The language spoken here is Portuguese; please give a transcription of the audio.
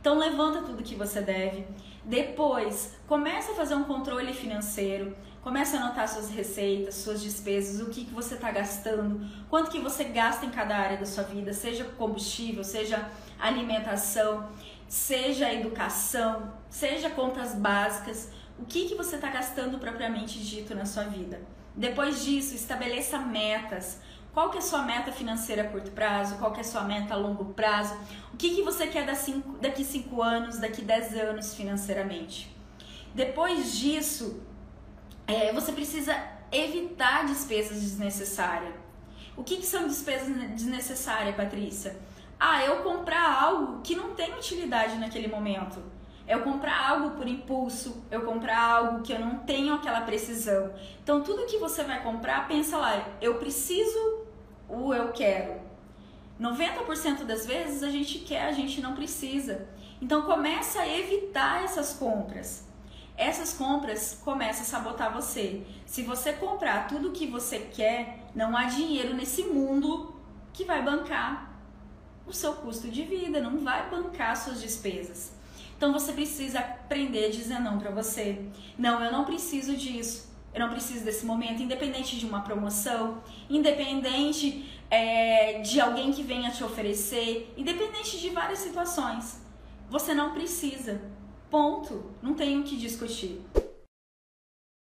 Então levanta tudo que você deve. Depois, começa a fazer um controle financeiro. Começa a anotar suas receitas, suas despesas, o que, que você está gastando, quanto que você gasta em cada área da sua vida, seja combustível, seja alimentação, seja educação, seja contas básicas, o que, que você está gastando propriamente dito na sua vida. Depois disso, estabeleça metas. Qual que é a sua meta financeira a curto prazo? Qual que é a sua meta a longo prazo? O que, que você quer daqui 5 anos, daqui 10 anos financeiramente? Depois disso, é, você precisa evitar despesas desnecessárias. O que, que são despesas desnecessárias, Patrícia? Ah, eu comprar algo que não tem utilidade naquele momento. Eu comprar algo por impulso, eu comprar algo que eu não tenho aquela precisão. Então, tudo que você vai comprar, pensa lá, eu preciso o eu quero. 90% das vezes a gente quer, a gente não precisa. Então começa a evitar essas compras. Essas compras começam a sabotar você. Se você comprar tudo o que você quer, não há dinheiro nesse mundo que vai bancar o seu custo de vida, não vai bancar suas despesas. Então você precisa aprender a dizer não para você. Não, eu não preciso disso. Eu não preciso desse momento, independente de uma promoção, independente é, de alguém que venha te oferecer, independente de várias situações. Você não precisa. Ponto. Não tem o que discutir.